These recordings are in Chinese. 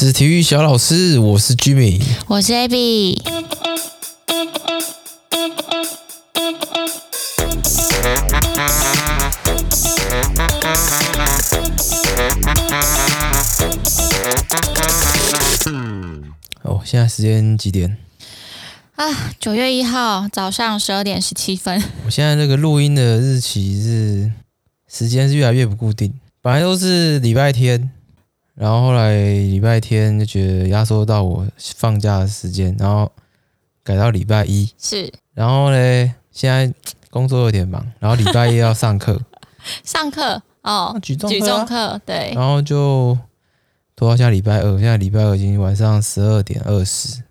是体育小老师，我是 Jimmy，我是 Abby。哦，现在时间几点？啊，九月一号早上十二点十七分。我现在这个录音的日期是时间是越来越不固定，本来都是礼拜天。然后后来礼拜天就觉得压缩到我放假的时间，然后改到礼拜一。是。然后嘞，现在工作有点忙，然后礼拜一要上课。上课哦，举重举重课对。然后就拖到下礼拜二，现在礼拜二已经晚上十二点二十，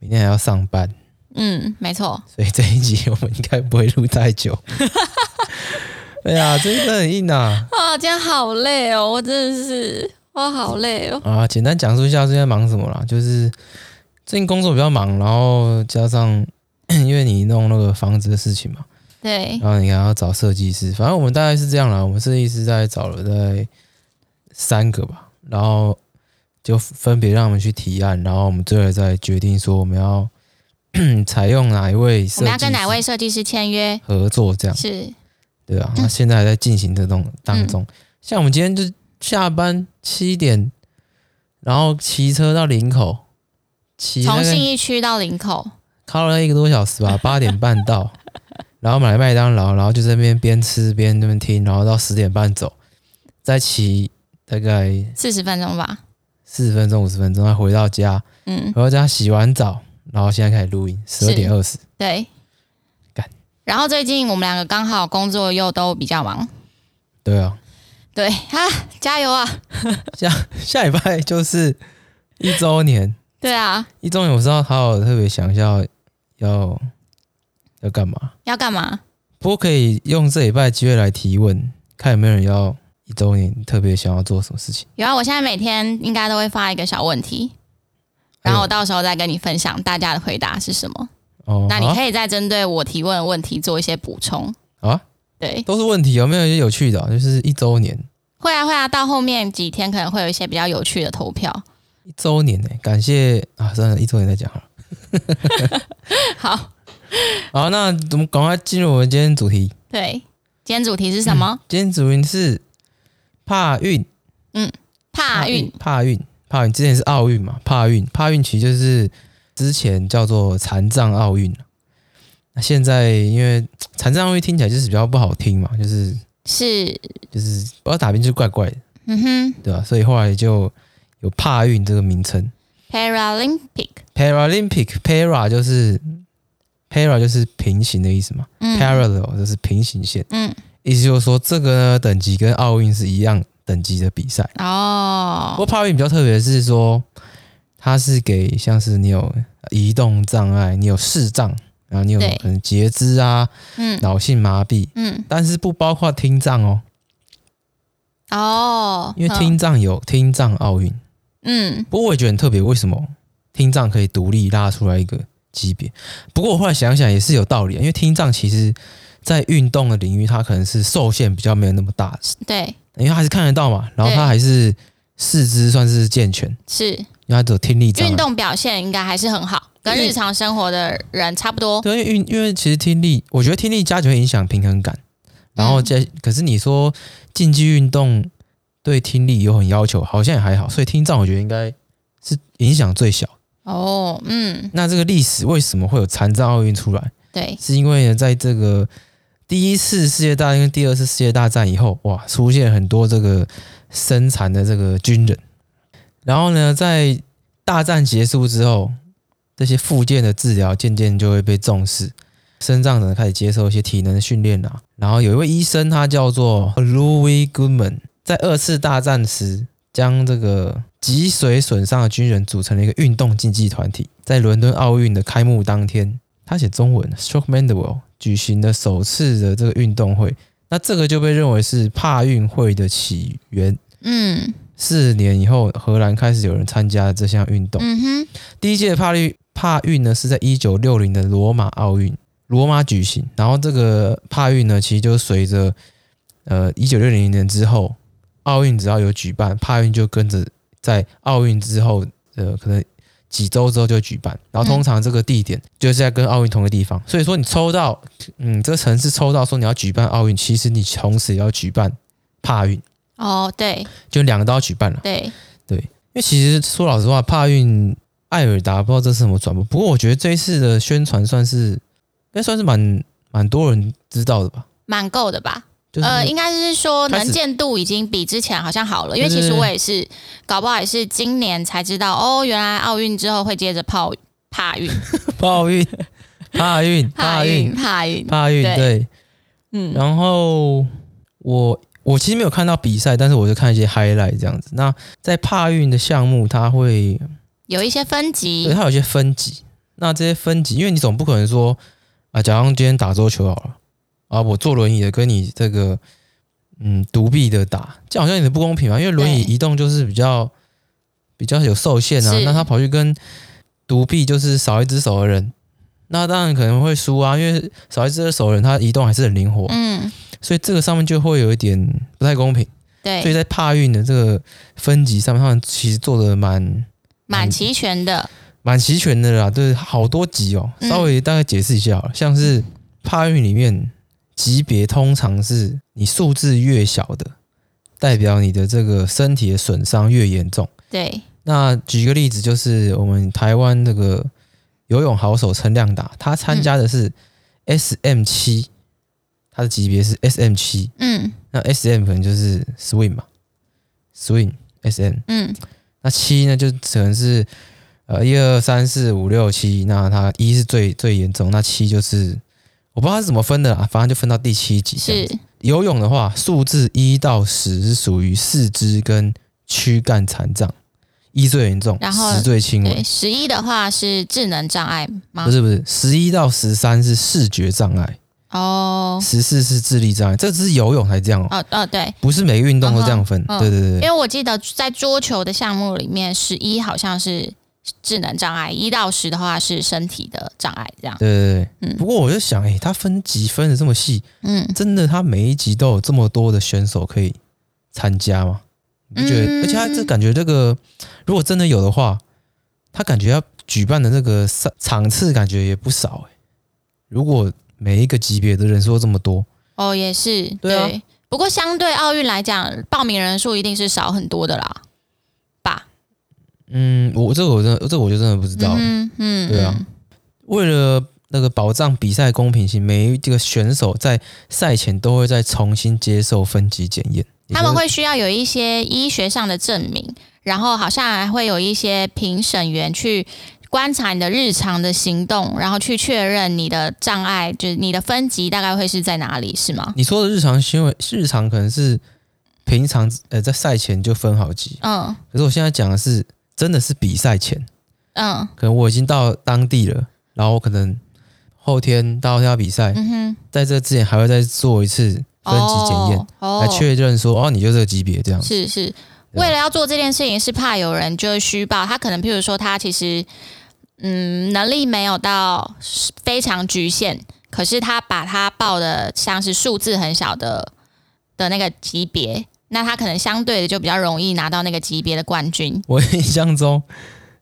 明天还要上班。嗯，没错。所以这一集我们应该不会录太久。哎呀，真的很硬啊！啊，今天好累哦，我真的是。我好累哦！啊，简单讲述一下最近在忙什么啦，就是最近工作比较忙，然后加上 因为你弄那个房子的事情嘛，对，然后你还要找设计师，反正我们大概是这样啦。我们设计师在找了在三个吧，然后就分别让我们去提案，然后我们最后再决定说我们要 采用哪一位设计师，我们要跟哪位设计师签约合作，这样是，对啊。那现在还在进行这种当中，嗯、像我们今天就。下班七点，然后骑车到林口，骑从信义区到林口，靠了一个多小时吧，八点半到，然后买麦当劳，然后就在那边边吃边那边听，然后到十点半走，再骑大概四十分钟吧，四十分钟五十分钟，再回到家，嗯，回到家洗完澡，然后现在开始录音，十二点二十，对，干，然后最近我们两个刚好工作又都比较忙，对啊。对啊，加油啊！下下礼拜就是一周年。对啊，一周年我知道他有特别想要要要干嘛？要干嘛？不过可以用这礼拜的机会来提问，看有没有人要一周年特别想要做什么事情。有啊，我现在每天应该都会发一个小问题，然后我到时候再跟你分享大家的回答是什么。哦，那你可以再针对我提问的问题做一些补充。啊。对，都是问题，有没有一些有趣的啊？就是一周年，会啊会啊，到后面几天可能会有一些比较有趣的投票。一周年呢，感谢啊，算了，一周年再讲好了。好，好，那我们赶快进入我们今天主题。对，今天主题是什么？嗯、今天主题是帕运。嗯，帕运，帕运，帕运，之前是奥运嘛？帕运，帕运其实就是之前叫做残障奥运。那现在因为残障奥运听起来就是比较不好听嘛，就是是就是不要打拼就是怪怪的，嗯哼，对吧？所以后来就有帕运这个名称。Paralympic，Paralympic，Para 就是 Para 就是平行的意思嘛，嗯，Parallel 就是平行线，嗯，意思就是说这个呢等级跟奥运是一样等级的比赛哦。不过帕运比较特别的是说，它是给像是你有移动障碍，你有视障。然后你有可能截肢啊，嗯，脑性麻痹，嗯，但是不包括听障哦。哦，因为听障有听障奥运，嗯，不过我也觉得很特别，为什么听障可以独立拉出来一个级别？不过我后来想想也是有道理啊，因为听障其实在运动的领域，它可能是受限比较没有那么大，对，因为还是看得到嘛，然后它还是四肢算是健全，是，因为它只有听力运动表现应该还是很好。跟日常生活的人差不多。对，因为因为其实听力，我觉得听力加就会影响平衡感。然后在，可是你说竞技运动对听力有很要求，好像也还好。所以听障，我觉得应该是影响最小。哦，嗯。那这个历史为什么会有残障奥运出来？对，是因为呢，在这个第一次世界大战跟第二次世界大战以后，哇，出现很多这个身残的这个军人。然后呢，在大战结束之后。这些附件的治疗渐渐就会被重视，身障者开始接受一些体能的训练啦。然后有一位医生，他叫做 Louis Goodman，在二次大战时将这个脊髓损伤的军人组成了一个运动竞技团体。在伦敦奥运的开幕当天，他写中文，Stroke Mandeville 举行的首次的这个运动会。那这个就被认为是帕运会的起源。嗯，四年以后，荷兰开始有人参加这项运动。嗯哼，第一届的帕运。帕运呢是在一九六零的罗马奥运，罗马举行。然后这个帕运呢，其实就随着呃一九六零年之后，奥运只要有举办，帕运就跟着在奥运之后呃可能几周之后就举办，然后通常这个地点就是在跟奥运同一个地方，所以说你抽到嗯这个城市抽到说你要举办奥运，其实你同时也要举办帕运。哦，对，就两个都要举办了，对。对，因为其实说老实话，帕运爱尔达不知道这是什么转播，不过我觉得这一次的宣传算是应该算是蛮蛮多人知道的吧，蛮够的吧。呃，应该是说能见度已经比之前好像好了，因为其实我也是搞不好也是今年才知道哦，原来奥运之后会接着泡帕运，泡运，帕运，帕运，帕运，帕运，对，嗯，然后我我其实没有看到比赛，但是我就看一些 highlight 这样子。那在帕运的项目，它会有一些分级，对，它有一些分级。那这些分级，因为你总不可能说啊，假如今天打桌球好了。啊，我坐轮椅的跟你这个，嗯，独臂的打，这好像有点不公平嘛。因为轮椅移动就是比较比较有受限啊。那他跑去跟独臂就是少一只手的人，那当然可能会输啊。因为少一只手的人，他移动还是很灵活。嗯，所以这个上面就会有一点不太公平。对，所以在帕运的这个分级上面，他们其实做的蛮蛮齐全的，蛮齐全的啦。对，好多级哦。稍微大概解释一下好了，像是帕运里面。级别通常是你数字越小的，代表你的这个身体的损伤越严重。对，那举个例子，就是我们台湾这个游泳好手陈亮达，他参加的是 SM 七，他的级别是 SM 七。嗯，那 SM 可能就是 swing 嘛，swing SM。嗯，那七呢，就可能是呃一二三四五六七，那它一是最最严重，那七就是。我不知道它是怎么分的啦，反正就分到第七级。是游泳的话，数字一到十是属于四肢跟躯干残障，一最严重，然后十最轻微。十一的话是智能障碍吗？不是不是，十一到十三是视觉障碍哦，十四是智力障碍。这只是游泳才这样哦。哦哦，对，不是每个运动都这样分。对对对，因为我记得在桌球的项目里面，十一好像是。智能障碍一到十的话是身体的障碍，这样。对对对，嗯。不过我就想，哎、欸，他分级分的这么细，嗯，真的，他每一级都有这么多的选手可以参加吗？你不觉得？嗯、而且他这感觉，这个如果真的有的话，他感觉要举办的那个场场次感觉也不少哎、欸。如果每一个级别的人数这么多，哦，也是对，啊、对。不过相对奥运来讲，报名人数一定是少很多的啦。吧嗯，我这个我真的，这个我就真的不知道了。嗯嗯，对啊，为了那个保障比赛公平性，每一个选手在赛前都会再重新接受分级检验。他们会需要有一些医学上的证明，然后好像还会有一些评审员去观察你的日常的行动，然后去确认你的障碍，就是你的分级大概会是在哪里，是吗？你说的日常行为，日常可能是平常呃在赛前就分好级，嗯，可是我现在讲的是。真的是比赛前，嗯，可能我已经到当地了，然后我可能后天到要比赛，嗯哼，在这之前还会再做一次分级检验，哦，来确认说哦，你就这个级别这样。是是，为了要做这件事情，是怕有人就是虚报，他可能譬如说他其实嗯能力没有到非常局限，可是他把他报的像是数字很小的的那个级别。那他可能相对的就比较容易拿到那个级别的冠军。我印象中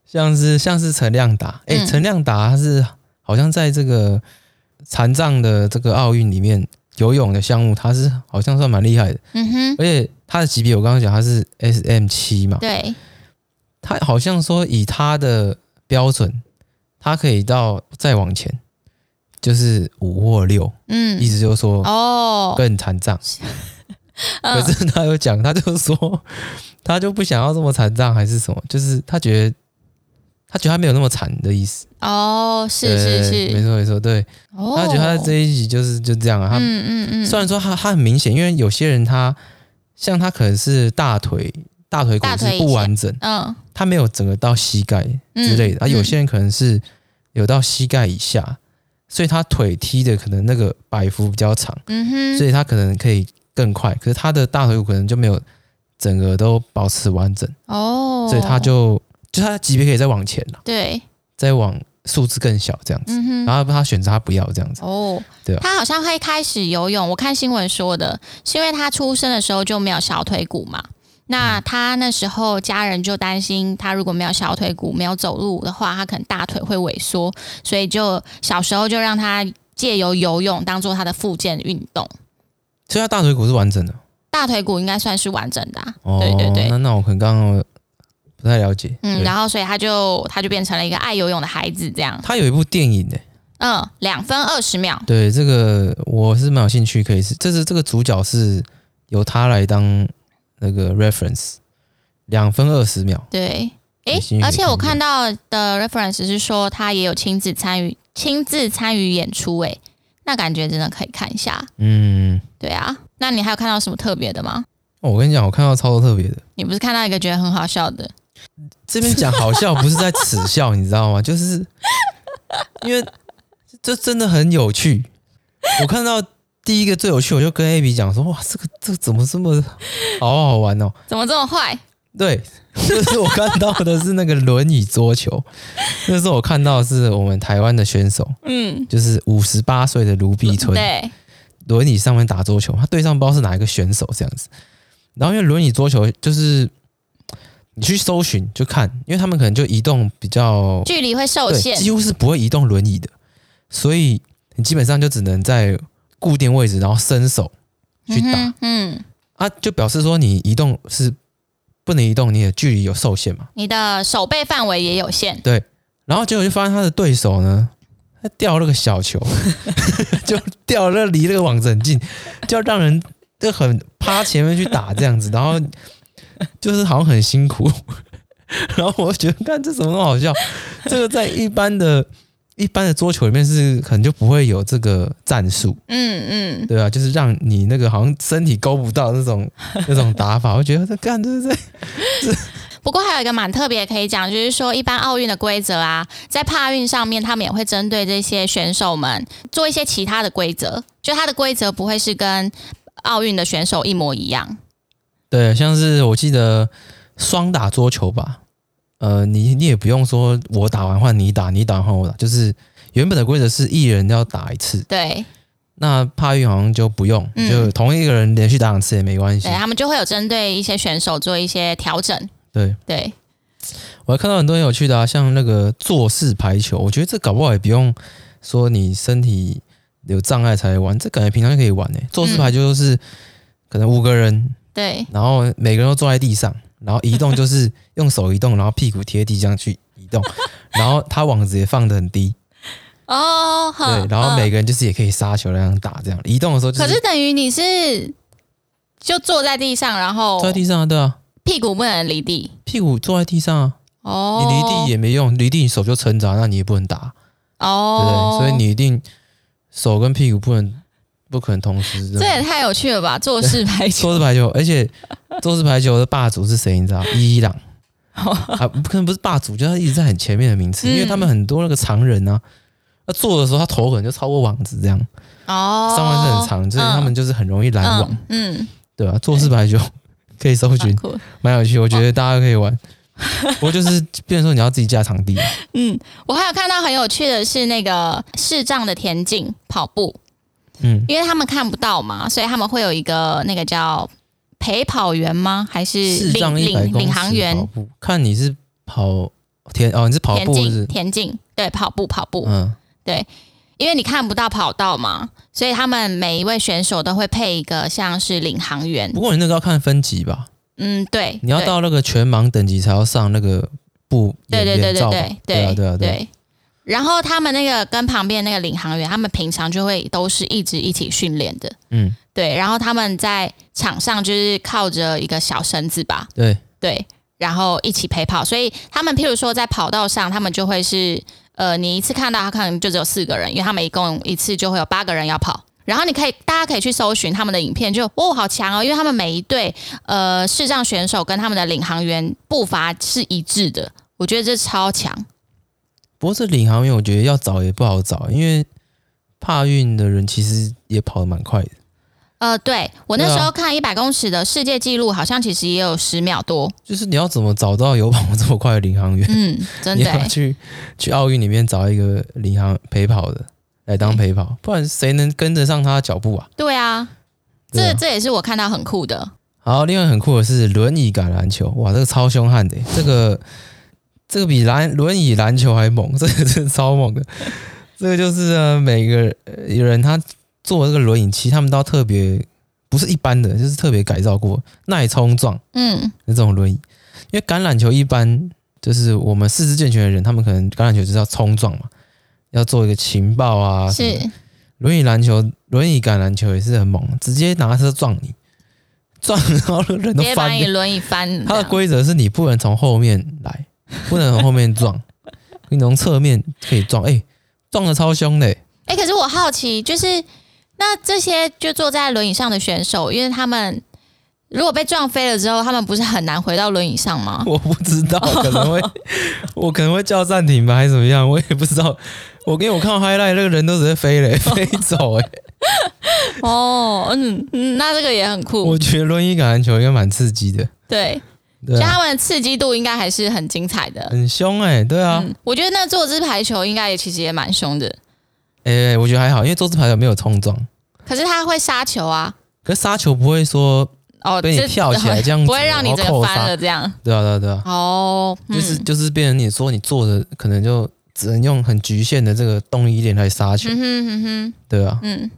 像是像是陈亮达，哎、欸，陈、嗯、亮达他是好像在这个残障的这个奥运里面游泳的项目，他是好像算蛮厉害的。嗯哼，而且他的级别我刚刚讲他是 SM 七嘛，对，他好像说以他的标准，他可以到再往前，就是五或六，嗯，意思就是说哦更残障。可是他有讲，他就说 他就不想要这么残障，还是什么？就是他觉得他觉得他没有那么惨的意思。哦，是是是，没错没错，对。哦，他觉得他这一集就是就这样啊。他嗯嗯嗯。虽然说他他很明显，因为有些人他像他可能是大腿大腿骨是不完整，嗯，他没有整个到膝盖之类的。啊，有些人可能是有到膝盖以下，所以他腿踢的可能那个摆幅比较长，嗯哼，所以他可能可以。更快，可是他的大腿骨可能就没有整个都保持完整哦，所以他就就他的级别可以再往前了，对，再往数字更小这样子，嗯、然后他选择他不要这样子哦，对、啊，他好像会开始游泳，我看新闻说的是因为他出生的时候就没有小腿骨嘛，那他那时候家人就担心，他如果没有小腿骨、没有走路的话，他可能大腿会萎缩，所以就小时候就让他借由游泳当做他的复健运动。所以他大腿骨是完整的，大腿骨应该算是完整的、啊。哦，对对对，那那我可能刚刚不太了解。嗯，然后所以他就他就变成了一个爱游泳的孩子，这样。他有一部电影的、欸，嗯，两分二十秒。对，这个我是蛮有兴趣，可以是，这是这个主角是由他来当。那个 reference 两分二十秒，对，诶，而且我看到的 reference 是说他也有亲自参与亲自参与演出，诶，那感觉真的可以看一下。嗯，对啊，那你还有看到什么特别的吗？哦，我跟你讲，我看到超多特别的。你不是看到一个觉得很好笑的？这边讲好笑不是在耻笑，你知道吗？就是因为这真的很有趣，我看到。第一个最有趣，我就跟 AB 讲说：“哇，这个这个怎么这么 好好玩哦？怎么这么坏？”对，就是我看到的是那个轮椅桌球，那时候我看到的是我们台湾的选手，嗯，就是五十八岁的卢碧春，对，轮椅上面打桌球，他对上不知道是哪一个选手这样子。然后因为轮椅桌球就是你去搜寻就看，因为他们可能就移动比较距离会受限，几乎是不会移动轮椅的，所以你基本上就只能在。固定位置，然后伸手去打，嗯，嗯啊，就表示说你移动是不能移动，你的距离有受限嘛？你的手背范围也有限。对，然后结果就发现他的对手呢，他掉了个小球，就掉了离那个网子很近，就要让人就很趴前面去打这样子，然后就是好像很辛苦，然后我就觉得，看这怎么那么好笑？这个在一般的。一般的桌球里面是可能就不会有这个战术，嗯嗯，对啊，就是让你那个好像身体勾不到那种 那种打法，我觉得这干对不对？不过还有一个蛮特别可以讲，就是说一般奥运的规则啊，在帕运上面，他们也会针对这些选手们做一些其他的规则，就它的规则不会是跟奥运的选手一模一样。对，像是我记得双打桌球吧。呃，你你也不用说，我打完换你打，你打完换我打，就是原本的规则是一人要打一次。对，那帕玉好像就不用，嗯、就同一个人连续打两次也没关系。对，他们就会有针对一些选手做一些调整。对对，我还看到很多很有趣的啊，像那个坐式排球，我觉得这搞不好也不用说你身体有障碍才玩，这感觉平常就可以玩诶。坐式排球就是可能五个人，对，然后每个人都坐在地上。然后移动就是用手移动，然后屁股贴地这样去移动，然后他网子也放的很低。哦，对，然后每个人就是也可以杀球那样打，这样移动的时候，可是等于你是就坐在地上，然后坐在地上啊，对啊，屁股不能离地，屁股坐在地上啊，哦，你离地也没用，离地你手就撑着，那你也不能打。哦，对，所以你一定手跟屁股不能。不可能同时，这也太有趣了吧！坐式排球，坐式排球，而且坐式排球的霸主是谁？你知道？伊朗啊，不可能不是霸主，就他一直在很前面的名次，因为他们很多那个常人啊，那坐的时候他头可能就超过网子这样哦，上半身很长，所以他们就是很容易拦网，嗯，对吧？坐式排球可以搜寻，蛮有趣，我觉得大家可以玩。不过就是，变成说你要自己架场地。嗯，我还有看到很有趣的是那个视障的田径跑步。嗯，因为他们看不到嘛，所以他们会有一个那个叫陪跑员吗？还是领领领航员？看你是跑田哦，你是跑步是是田径？对，跑步跑步。嗯，对，因为你看不到跑道嘛，所以他们每一位选手都会配一个像是领航员。不过你那个要看分级吧？嗯，对，你要到那个全盲等级才要上那个步。对对对对对对对啊对啊对。然后他们那个跟旁边那个领航员，他们平常就会都是一直一起训练的，嗯，对。然后他们在场上就是靠着一个小绳子吧，对对，然后一起陪跑。所以他们譬如说在跑道上，他们就会是呃，你一次看到他可能就只有四个人，因为他们一共一次就会有八个人要跑。然后你可以大家可以去搜寻他们的影片，就哦好强哦，因为他们每一队呃视障选手跟他们的领航员步伐是一致的，我觉得这超强。不过这领航员，我觉得要找也不好找，因为怕运的人其实也跑得蛮快的。呃，对，我那时候看一百公尺的世界纪录，好像其实也有十秒多。就是你要怎么找到有跑这么快的领航员？嗯，真的。你要去去奥运里面找一个领航陪跑的来当陪跑，不然谁能跟得上他的脚步啊？对啊，这这也是我看到很酷的。好，另外很酷的是轮椅橄榄球，哇，这个超凶悍的，这个这个比篮轮椅篮球还猛，这个真的超猛的。这个就是呢，每个人他坐这个轮椅，其实他们都特别不是一般的，就是特别改造过，耐冲撞，嗯，这种轮椅。因为橄榄球一般就是我们四肢健全的人，他们可能橄榄球就是要冲撞嘛，要做一个情报啊。是。轮椅篮球、轮椅橄榄球也是很猛，直接拿车撞你。撞，然后人都翻。别把你轮椅翻。它的规则是你不能从后面来，不能从后面撞，你从侧面可以撞。哎、欸，撞的超凶的、欸。哎、欸，可是我好奇，就是那这些就坐在轮椅上的选手，因为他们如果被撞飞了之后，他们不是很难回到轮椅上吗？我不知道，可能会，我可能会叫暂停吧，还是怎么样？我也不知道。我给我看到 highlight，那个人都直接飞了、欸，飞走哎、欸。哦，嗯嗯，那这个也很酷。我觉得轮椅橄榄球应该蛮刺激的。对，对啊、所以他们的刺激度应该还是很精彩的。很凶哎、欸，对啊、嗯。我觉得那坐姿排球应该也其实也蛮凶的。哎、欸，我觉得还好，因为坐姿排球没有冲撞。可是他会杀球啊。可是杀球不会说哦，被你跳起来这样子，不会让你这个翻了这样。对啊，对啊，对啊。哦，就是就是变成你说你坐着可能就。只能用很局限的这个动力点来杀球，嗯哼嗯哼，对啊，嗯，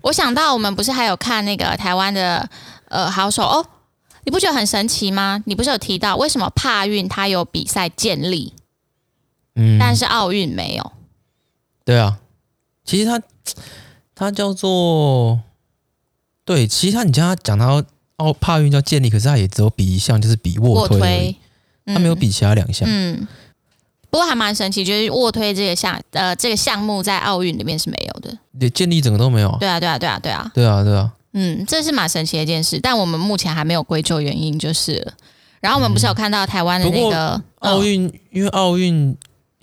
我想到我们不是还有看那个台湾的呃好手哦，你不觉得很神奇吗？你不是有提到为什么帕运它有比赛建立，嗯，但是奥运没有？对啊，其实它它叫做对，其实它你叫它讲到奥帕运叫建立，可是它也只有比一项，就是比卧推，它没有比其他两项，嗯。嗯不过还蛮神奇，就是卧推这个项，呃，这个项目在奥运里面是没有的，连建立整个都没有。对啊，对啊，对啊，对啊，对啊，对啊。嗯，这是蛮神奇的一件事，但我们目前还没有归咎原因就是了。然后我们不是有看到台湾的那个奥运，嗯、因为奥运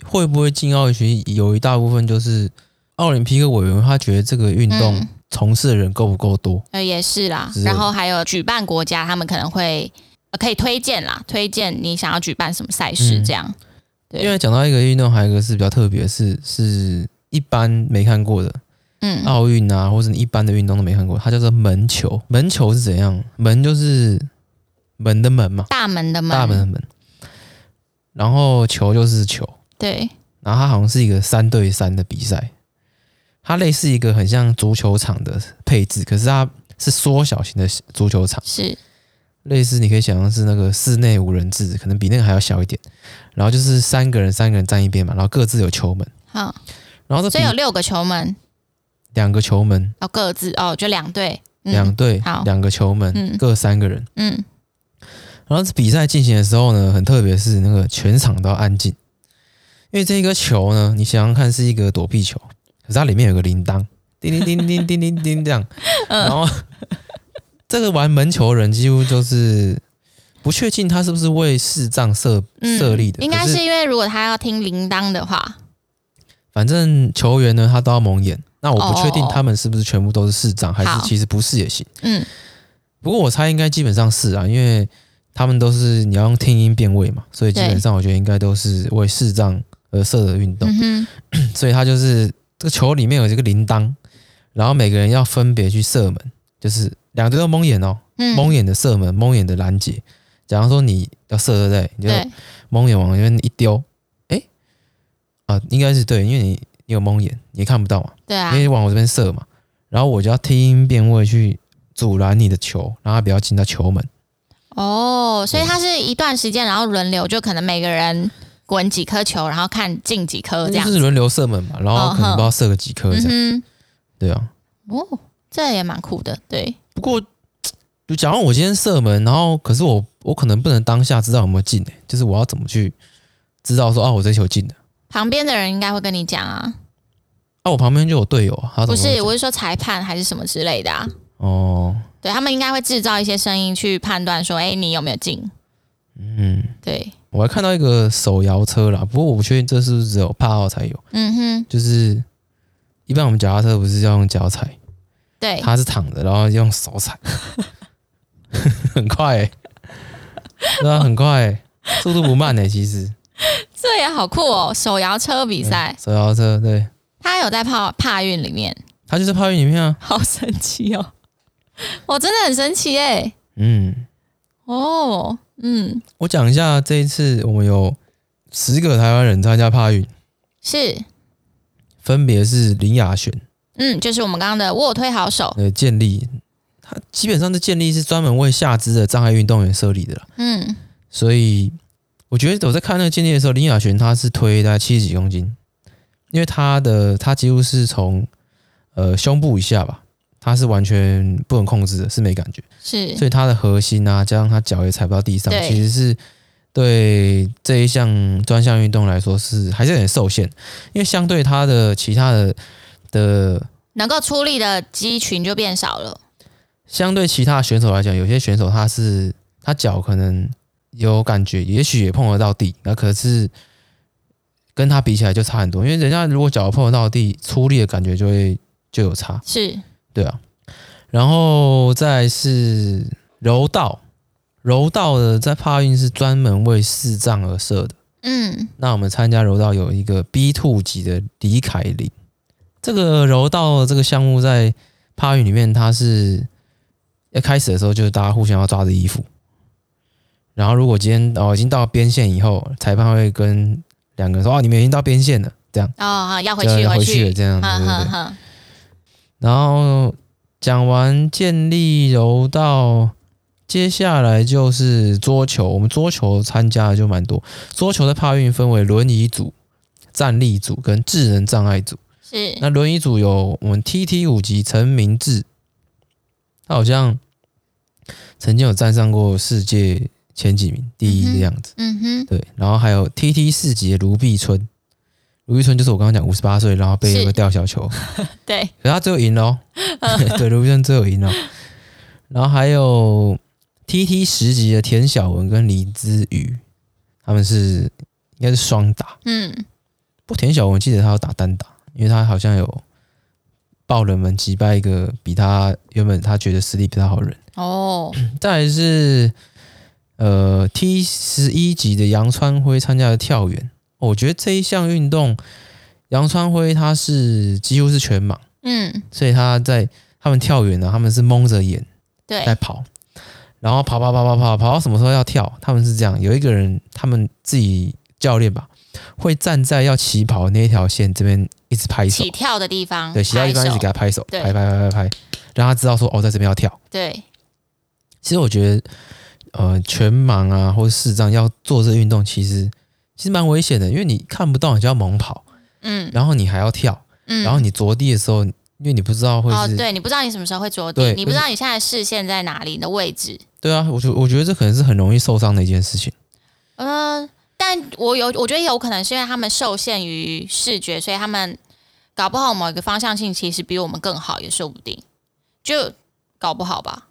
会不会进奥运学有一大部分就是奥林匹克委员他觉得这个运动从事的人够不够多？呃、嗯，也是啦。是然后还有举办国家，他们可能会呃可以推荐啦，推荐你想要举办什么赛事这样。嗯对因为讲到一个运动，还有一个是比较特别，是是一般没看过的，嗯，奥运啊，或者你一般的运动都没看过，它叫做门球。门球是怎样？门就是门的门嘛，大门的门，大门的门。然后球就是球，对。然后它好像是一个三对三的比赛，它类似一个很像足球场的配置，可是它是缩小型的足球场，是。类似，你可以想象是那个室内五人制，可能比那个还要小一点。然后就是三个人，三个人站一边嘛，然后各自有球门。好，然后这所以有六个球门，两个球门哦，各自哦，就两队，嗯、两队，好，两个球门，嗯、各三个人。嗯。然后比赛进行的时候呢，很特别，是那个全场都要安静，因为这个球呢，你想想看，是一个躲避球，可是它里面有个铃铛，叮叮叮叮叮叮叮这样，然后。这个玩门球的人几乎就是不确定他是不是为视障设设立的，应该是因为如果他要听铃铛的话，反正球员呢他都要蒙眼。那我不确定他们是不是全部都是视障，还是其实不是也行。嗯，不过我猜应该基本上是啊，因为他们都是你要用听音辨位嘛，所以基本上我觉得应该都是为视障而设的运动。嗯哼，所以他就是这个球里面有这个铃铛，然后每个人要分别去射门，就是。两队都蒙眼哦，嗯、蒙眼的射门，蒙眼的拦截。假如说你要射，对不对？你就蒙眼往那边一丢，哎对，啊，应该是对，因为你你有蒙眼，你看不到嘛。对啊。因为你往我这边射嘛，然后我就要听音辨位去阻拦你的球，让它不要进到球门。哦，所以它是一段时间，然后轮流，就可能每个人滚几颗球，然后看进几颗这样。就是轮流射门嘛，然后可能不知道射个几颗这样。嗯、对啊。哦，这也蛮酷的，对。不过，就假如我今天射门，然后可是我我可能不能当下知道有没有进诶，就是我要怎么去知道说啊，我这球进的？旁边的人应该会跟你讲啊。啊，我旁边就有队友啊。不是，我是说裁判还是什么之类的啊。哦，对，他们应该会制造一些声音去判断说，哎，你有没有进？嗯，对。我还看到一个手摇车啦，不过我不确定这是不是只有帕奥才有。嗯哼，就是一般我们脚踏车不是要用脚踩。对，他是躺着，然后用手踩，很快、欸，对啊，很快、欸，速度不慢呢、欸。其实这也好酷哦，手摇车比赛，手摇车，对，他有在帕帕运里面，他就是帕运里面啊，好神奇哦，我真的很神奇哎、欸，嗯，哦，嗯，我讲一下这一次我们有十个台湾人参加帕运，是，分别是林雅璇，嗯，就是我们刚刚的卧推好手，呃，建立，他基本上的建立是专门为下肢的障碍运动员设立的啦，嗯，所以我觉得我在看那个健力的时候，林雅璇她是推大概七十几公斤，因为她的她几乎是从呃胸部以下吧。她是完全不能控制的，是没感觉，是，所以她的核心啊，加上她脚也踩不到地上，其实是对这一项专项运动来说是还是有点受限，因为相对她的其他的的能够出力的肌群就变少了。相对其他选手来讲，有些选手他是他脚可能有感觉，也许也碰得到地，那可是跟他比起来就差很多，因为人家如果脚碰得到地，出力的感觉就会就有差，是。对啊，然后再是柔道，柔道的在帕运是专门为视障而设的。嗯，那我们参加柔道有一个 B two 级的李凯琳，这个柔道这个项目在帕运里面，它是一开始的时候就是大家互相要抓着衣服，然后如果今天哦已经到边线以后，裁判会跟两个人说哦，你们已经到边线了，这样哦，要回去要回去了，这样，呵对对对。然后讲完健力柔道，接下来就是桌球。我们桌球参加的就蛮多。桌球的帕运分为轮椅组、站立组跟智能障碍组。是。那轮椅组有我们 TT 五级陈明志，他好像曾经有站上过世界前几名第一的样子。嗯哼。对。然后还有 TT 四级的卢碧春。卢碧春就是我刚刚讲五十八岁，然后被那个吊小球，对，可是他最后赢了哦，对，卢碧春最后赢了，然后还有 TT 十级的田晓文跟李姿瑜，他们是应该是双打，嗯，不田晓文记得他要打单打，因为他好像有爆冷门击败一个比他原本他觉得实力比他好的人。哦，再来是呃 T 十一级的杨川辉参加的跳远。我觉得这一项运动，杨川辉他是几乎是全盲，嗯，所以他在他们跳远呢，他们是蒙着眼对在跑，然后跑跑跑跑跑跑到什么时候要跳，他们是这样，有一个人他们自己教练吧，会站在要起跑那一条线这边一直拍手，起跳的地方，对，起跳的地方一直给他拍手，拍拍拍拍拍，让他知道说哦，在这边要跳。对，其实我觉得，呃，全盲啊或者视障要做这个运动，其实。其实蛮危险的，因为你看不到，你就要猛跑，嗯，然后你还要跳，嗯，然后你着地的时候，因为你不知道会是，哦，对，你不知道你什么时候会着地，你不知道你现在视线在哪里，你的位置，对啊，我觉我觉得这可能是很容易受伤的一件事情。嗯、呃，但我有，我觉得有可能是因为他们受限于视觉，所以他们搞不好某一个方向性其实比我们更好，也说不定，就搞不好吧。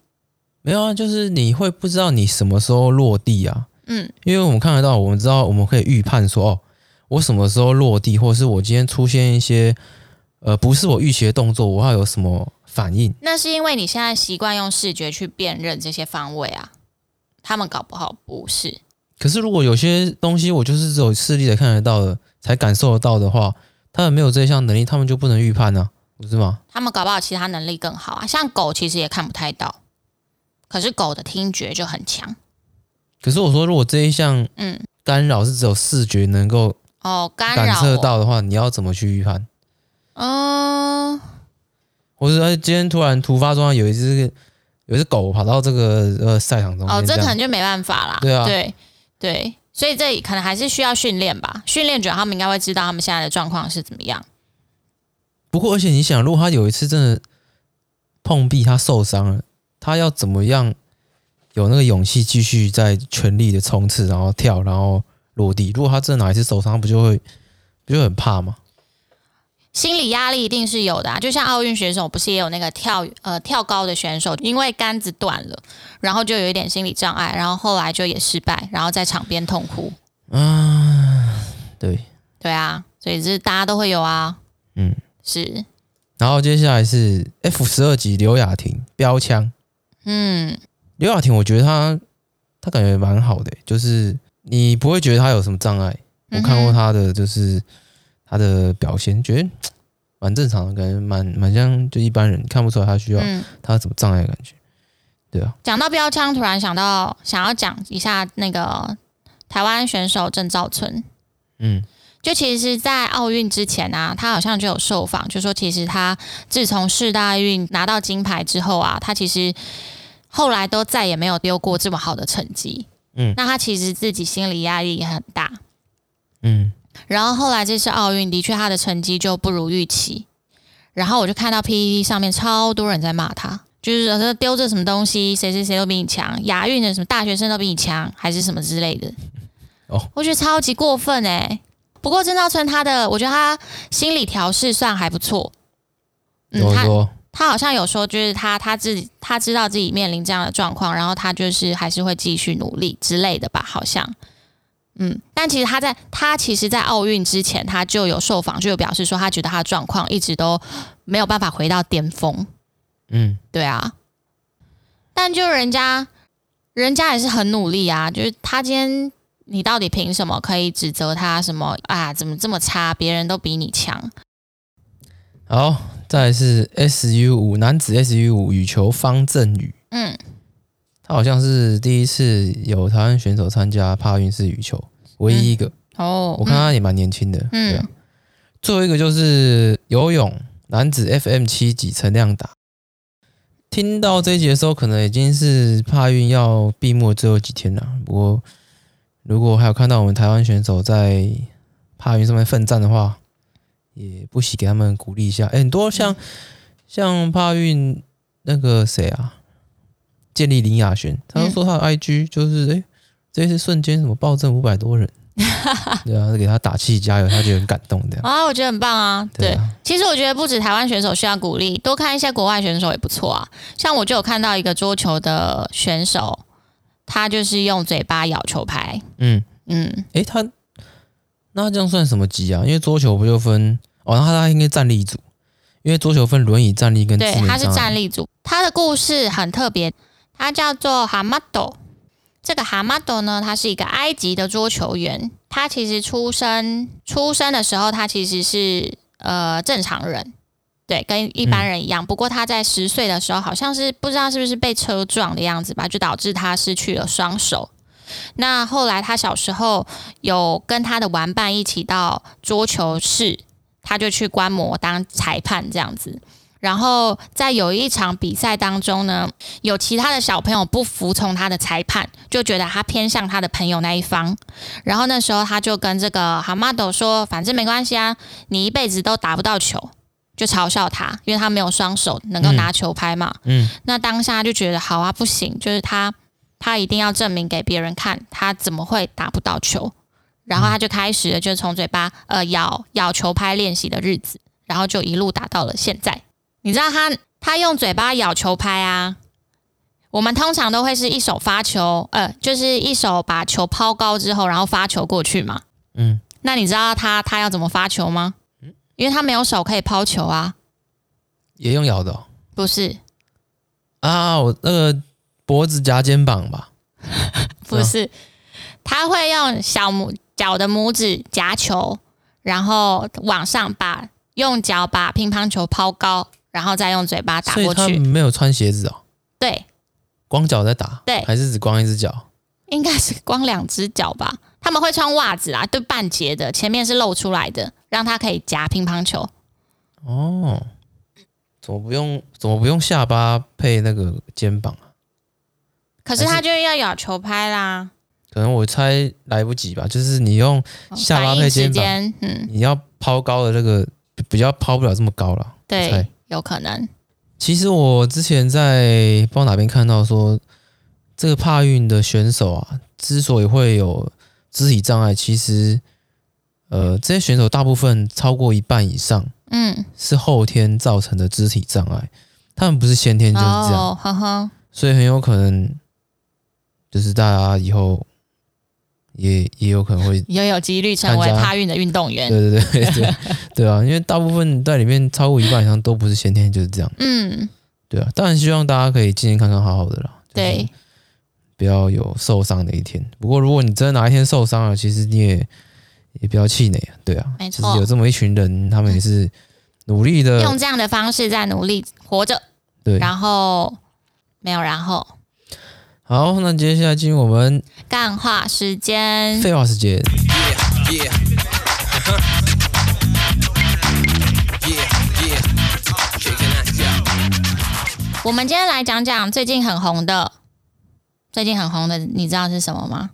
没有啊，就是你会不知道你什么时候落地啊。嗯，因为我们看得到，我们知道我们可以预判说，哦，我什么时候落地，或者是我今天出现一些呃不是我预期的动作，我要有什么反应？那是因为你现在习惯用视觉去辨认这些方位啊，他们搞不好不是。可是如果有些东西我就是只有视力才看得到的，才感受得到的话，他们没有这项能力，他们就不能预判呢、啊，不是吗？他们搞不好其他能力更好啊，像狗其实也看不太到，可是狗的听觉就很强。可是我说，如果这一项嗯干扰是只有视觉能够哦干扰感测到的话，你要怎么去预判？嗯，或者说今天突然突发状况，有一只有一只狗跑到这个呃赛场中，哦，这可能就没办法啦。对啊，对对，所以这可能还是需要训练吧。训练者他们应该会知道他们现在的状况是怎么样。不过，而且你想，如果他有一次真的碰壁，他受伤了，他要怎么样？有那个勇气继续在全力的冲刺，然后跳，然后落地。如果他真的哪一次受伤，他不就会不就很怕吗？心理压力一定是有的啊！就像奥运选手，不是也有那个跳呃跳高的选手，因为杆子断了，然后就有一点心理障碍，然后后来就也失败，然后在场边痛哭。啊，对对啊，所以这大家都会有啊。嗯，是。然后接下来是 F 十二级刘雅婷标枪，嗯。刘雅婷，我觉得她她感觉蛮好的，就是你不会觉得她有什么障碍。我看过她的，就是她的表现，觉得蛮正常的，感觉蛮蛮像就一般人看不出来她需要她什么障碍的感觉。对啊。讲到标枪，突然想到想要讲一下那个台湾选手郑兆村。嗯，就其实，在奥运之前啊，他好像就有受访，就说其实他自从世大运拿到金牌之后啊，他其实后来都再也没有丢过这么好的成绩。嗯，那他其实自己心理压力也很大。嗯，然后后来这次奥运的确他的成绩就不如预期，然后我就看到 PPT 上面超多人在骂他，就是说丢这什么东西，谁谁谁都比你强，亚运的什么大学生都比你强，还是什么之类的。哦，我觉得超级过分哎、欸。不过郑兆春他的，我觉得他心理调试算还不错。嗯，他他好像有说，就是他他自己他知道自己面临这样的状况，然后他就是还是会继续努力之类的吧，好像。嗯，但其实他在他其实，在奥运之前，他就有受访，就有表示说，他觉得他的状况一直都没有办法回到巅峰。嗯，对啊。但就人家，人家也是很努力啊。就是他今天，你到底凭什么可以指责他什么啊？怎么这么差？别人都比你强。好，再来是 SU 五男子 SU 五羽球方振宇。嗯。他好像是第一次有台湾选手参加帕运式羽球，唯一一个。嗯、哦，我看他也蛮年轻的。嗯，对啊。最后一个就是游泳男子 FM 七级陈亮达。听到这一节的时候，可能已经是帕运要闭幕的最后几天了。不过，如果还有看到我们台湾选手在帕运上面奋战的话，也不惜给他们鼓励一下。欸、很多像、嗯、像帕运那个谁啊？建立林雅璇，他都说他的 IG 就是哎、这次瞬间什么暴增五百多人，对啊，给他打气加油，他就很感动的啊，我觉得很棒啊。对，对，其实我觉得不止台湾选手需要鼓励，多看一些国外选手也不错啊。像我就有看到一个桌球的选手，他就是用嘴巴咬球拍。嗯嗯，哎、欸，他那这样算什么级啊？因为桌球不就分哦，那他他应该站立组，因为桌球分轮椅站立跟对，他是站立组。他的故事很特别。他叫做哈马斗，这个哈马斗呢，他是一个埃及的桌球员。他其实出生出生的时候，他其实是呃正常人，对，跟一般人一样。不过他在十岁的时候，好像是不知道是不是被车撞的样子吧，就导致他失去了双手。那后来他小时候有跟他的玩伴一起到桌球室，他就去观摩当裁判这样子。然后在有一场比赛当中呢，有其他的小朋友不服从他的裁判，就觉得他偏向他的朋友那一方。然后那时候他就跟这个哈马斗说：“反正没关系啊，你一辈子都打不到球。”就嘲笑他，因为他没有双手能够拿球拍嘛。嗯。嗯，那当下就觉得好啊，不行，就是他他一定要证明给别人看，他怎么会打不到球？然后他就开始了，就从嘴巴呃咬咬球拍练习的日子，然后就一路打到了现在。你知道他他用嘴巴咬球拍啊？我们通常都会是一手发球，呃，就是一手把球抛高之后，然后发球过去嘛。嗯。那你知道他他要怎么发球吗？嗯。因为他没有手可以抛球啊。也用咬的哦？不是。啊，我那个脖子夹肩膀吧？不是，他会用小拇脚的拇指夹球，然后往上把用脚把乒乓球抛高。然后再用嘴巴打过去。他没有穿鞋子哦。对，光脚在打。对，还是只光一只脚？应该是光两只脚吧。他们会穿袜子啊，对，半截的，前面是露出来的，让他可以夹乒乓球。哦，怎么不用？怎么不用下巴配那个肩膀啊？可是他就要咬球拍啦。可能我猜来不及吧，就是你用下巴配肩膀，嗯，你要抛高的那个比较抛不了这么高了。对。有可能。其实我之前在不知道哪边看到说，这个帕运的选手啊，之所以会有肢体障碍，其实呃，这些选手大部分超过一半以上，嗯，是后天造成的肢体障碍，他们不是先天就是这样，哦，呵呵，所以很有可能就是大家以后。也也有可能会也有几率成为他运的运动员。对对对对 对啊！因为大部分在里面超过一半以上都不是先天就是这样。嗯，对啊。当然希望大家可以健健康康、好好的啦。对，不要有受伤的一天。不过如果你真的哪一天受伤了，其实你也也不要气馁啊。对啊，没错，就是有这么一群人，他们也是努力的，用这样的方式在努力活着。对，然后没有然后。好，那接下来进入我们干话时间，废话时间。我们今天来讲讲最近很红的，最近很红的，你知道是什么吗？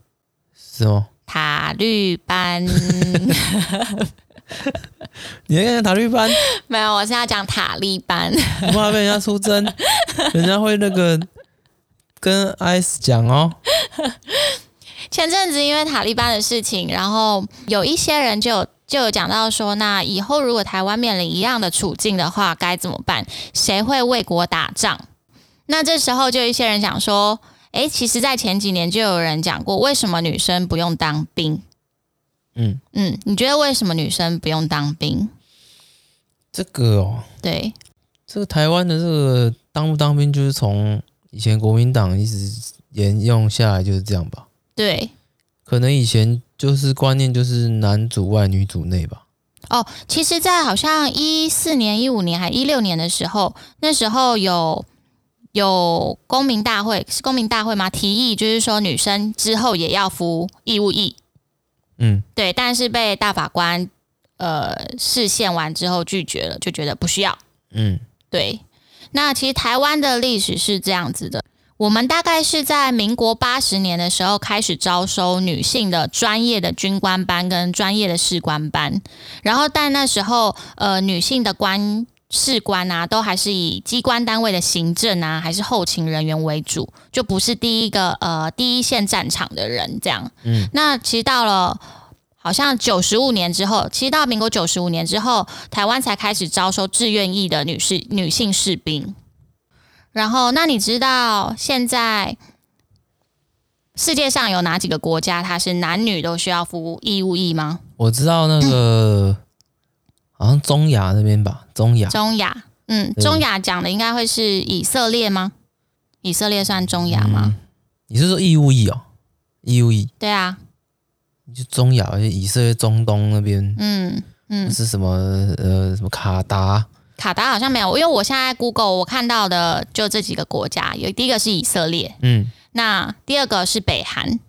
什么？塔绿班。你在讲塔利班？没有，我是要讲塔利班。不怕被人家出征，人家会那个跟 ICE 讲哦。前阵子因为塔利班的事情，然后有一些人就有就有讲到说，那以后如果台湾面临一样的处境的话，该怎么办？谁会为国打仗？那这时候就有一些人讲说，诶，其实，在前几年就有人讲过，为什么女生不用当兵？嗯嗯，你觉得为什么女生不用当兵？这个哦，对，这个台湾的这个当不当兵，就是从以前国民党一直沿用下来就是这样吧？对，可能以前就是观念就是男主外女主内吧。哦，其实，在好像一四年、一五年还一六年的时候，那时候有有公民大会，是公民大会吗？提议就是说女生之后也要服义务役。嗯，对，但是被大法官呃视线完之后拒绝了，就觉得不需要。嗯，对。那其实台湾的历史是这样子的，我们大概是在民国八十年的时候开始招收女性的专业的军官班跟专业的士官班，然后但那时候呃女性的官。士官啊，都还是以机关单位的行政啊，还是后勤人员为主，就不是第一个呃第一线战场的人这样。嗯，那其实到了好像九十五年之后，其实到民国九十五年之后，台湾才开始招收志愿役的女士女性士兵。然后，那你知道现在世界上有哪几个国家它是男女都需要服义务役吗？我知道那个。好像中亚那边吧，中亚。中亚，嗯，中亚讲的应该会是以色列吗？以色列算中亚吗？嗯，你是说义务役哦？义务役？对啊，就中亚，而且以色列中东那边，嗯嗯，是什么呃什么卡达？卡达好像没有，因为我现在 Google 我看到的就这几个国家，有第一个是以色列，嗯，那第二个是北韩，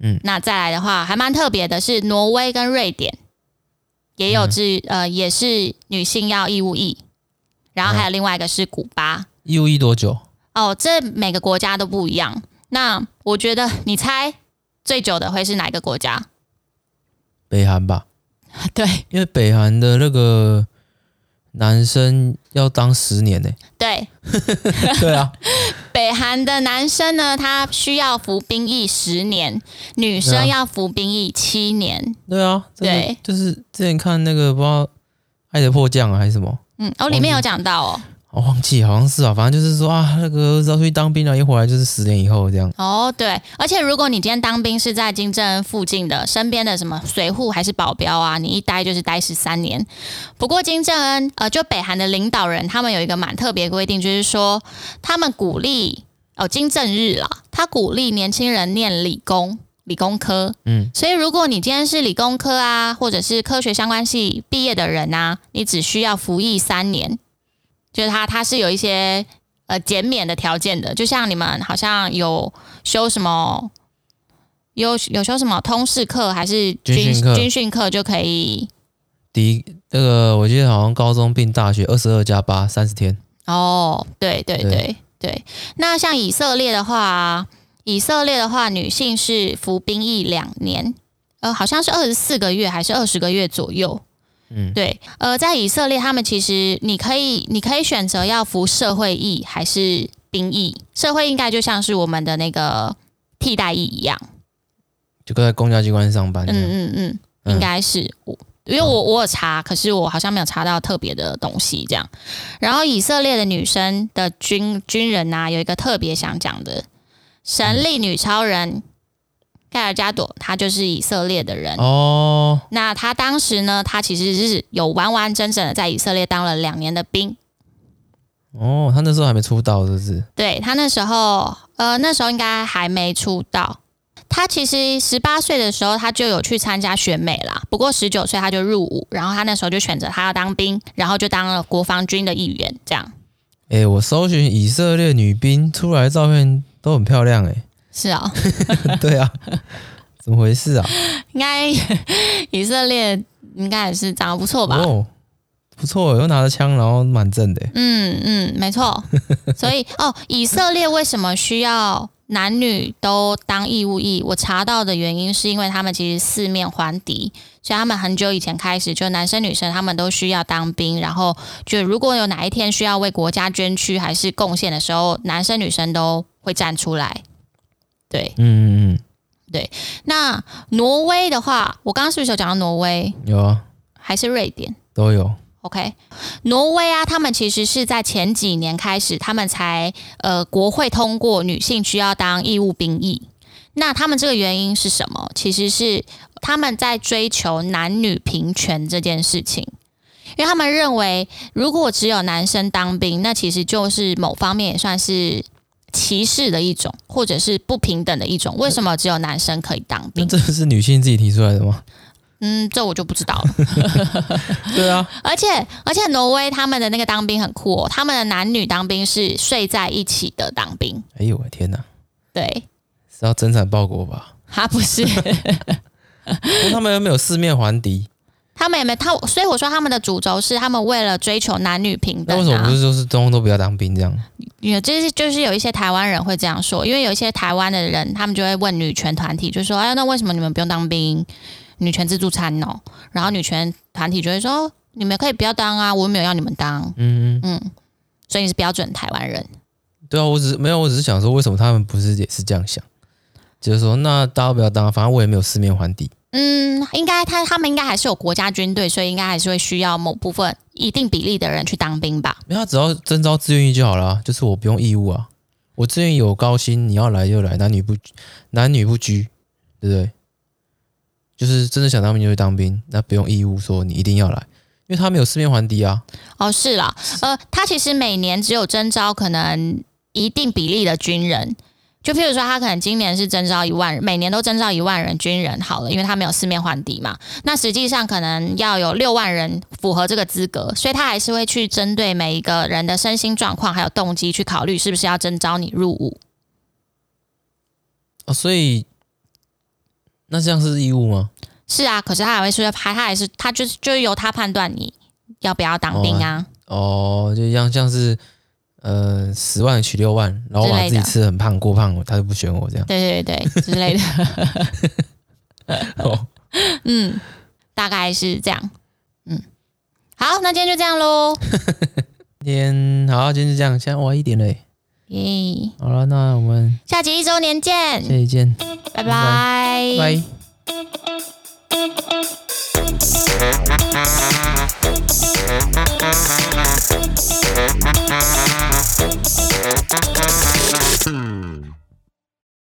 嗯，那再来的话还蛮特别的是挪威跟瑞典。也有是、嗯、呃，也是女性要义务役，然后还有另外一个是古巴，义务役多久？哦，这每个国家都不一样。那我觉得你猜最久的会是哪个国家？北韩吧。对，因为北韩的那个男生要当十年呢。对，对啊。北韩的男生呢，他需要服兵役十年，女生要服兵役七年。对啊，对，就是之前看那个不知道《爱的迫降》啊还是什么，嗯，哦，里面有讲到哦，我忘记好像是啊，反正就是说啊，那个要出去当兵了，一回来就是十年以后这样。哦，对，而且如果你今天当兵是在金正恩附近的身边的什么随扈还是保镖啊，你一待就是待十三年。不过金正恩呃，就北韩的领导人他们有一个蛮特别规定，就是说他们鼓励哦金正日啦，他鼓励年轻人念理工理工科，嗯，所以如果你今天是理工科啊，或者是科学相关系毕业的人啊，你只需要服役三年。就是他，他是有一些呃减免的条件的，就像你们好像有修什么，有有修什么通识课还是军军训课就可以。第一，那个我记得好像高中并大学二十二加八三十天。哦，对对对对，对。那像以色列的话，以色列的话，女性是服兵役两年，呃，好像是二十四个月还是二十个月左右。嗯，对，呃，在以色列，他们其实你可以，你可以选择要服社会役还是兵役。社会应该就像是我们的那个替代役一样，就跟在公家机关上班。嗯嗯嗯，应该是我，因为我我有查，可是我好像没有查到特别的东西这样。然后以色列的女生的军军人呐、啊，有一个特别想讲的，神力女超人。盖尔加朵，他就是以色列的人哦。那他当时呢，他其实是有完完整整的在以色列当了两年的兵。哦，他那时候还没出道，是不是？对，他那时候，呃，那时候应该还没出道。他其实十八岁的时候，他就有去参加选美啦。不过十九岁他就入伍，然后他那时候就选择他要当兵，然后就当了国防军的一员。这样。哎、欸，我搜寻以色列女兵出来的照片都很漂亮、欸，哎。是啊、哦，对啊，怎么回事啊？应该 以色列应该也是长得不错吧？哦，不错，又拿着枪，然后蛮正的。嗯嗯，没错。所以哦，以色列为什么需要男女都当义务役？我查到的原因是因为他们其实四面环敌，所以他们很久以前开始，就男生女生他们都需要当兵。然后就如果有哪一天需要为国家捐躯还是贡献的时候，男生女生都会站出来。对，嗯嗯嗯，对。那挪威的话，我刚刚是不是有讲到挪威？有啊，还是瑞典都有。OK，挪威啊，他们其实是在前几年开始，他们才呃国会通过女性需要当义务兵役。那他们这个原因是什么？其实是他们在追求男女平权这件事情，因为他们认为，如果只有男生当兵，那其实就是某方面也算是。歧视的一种，或者是不平等的一种。为什么只有男生可以当兵？这是女性自己提出来的吗？嗯，这我就不知道了。对啊，而且而且挪威他们的那个当兵很酷哦，他们的男女当兵是睡在一起的当兵。哎呦我天哪！对，是要增产报国吧？他不是，他们又没有四面环敌。他们也没他，所以我说他们的主轴是他们为了追求男女平等，啊。那为什么不是说是中都不要当兵这样？有，就是就是有一些台湾人会这样说，因为有一些台湾的人，他们就会问女权团体，就说：“哎，那为什么你们不用当兵？女权自助餐哦。”然后女权团体就会说：“你们可以不要当啊，我没有要你们当。”嗯嗯，所以你是标准台湾人。对啊，我只是没有，我只是想说，为什么他们不是也是这样想？就是说，那大家不要当，反正我也没有四面环敌。嗯，应该他他们应该还是有国家军队，所以应该还是会需要某部分一定比例的人去当兵吧。没有，他只要征召自愿役就好了，就是我不用义务啊，我自愿有高薪，你要来就来，男女不男女不拘，对不对？就是真的想当兵就去当兵，那不用义务说你一定要来，因为他没有四面环敌啊。哦，是啦，呃，他其实每年只有征召可能一定比例的军人。就譬如说，他可能今年是征召一万人，每年都征召一万人军人好了，因为他没有四面环敌嘛。那实际上可能要有六万人符合这个资格，所以他还是会去针对每一个人的身心状况还有动机去考虑是不是要征召你入伍。哦，所以那这样是义务吗？是啊，可是他还会说，他他还是他就是就是由他判断你要不要当兵啊。哦，哦就像像是。呃十万取六万然后把自己吃很胖过胖他就不选我这样。对对对之类的。哦。嗯大概是这样。嗯。好那今天就这样喽 今天好今天就这样先晚一点嘞。咦好了那我们下集一周年见。下集见。拜拜。拜 Hmm.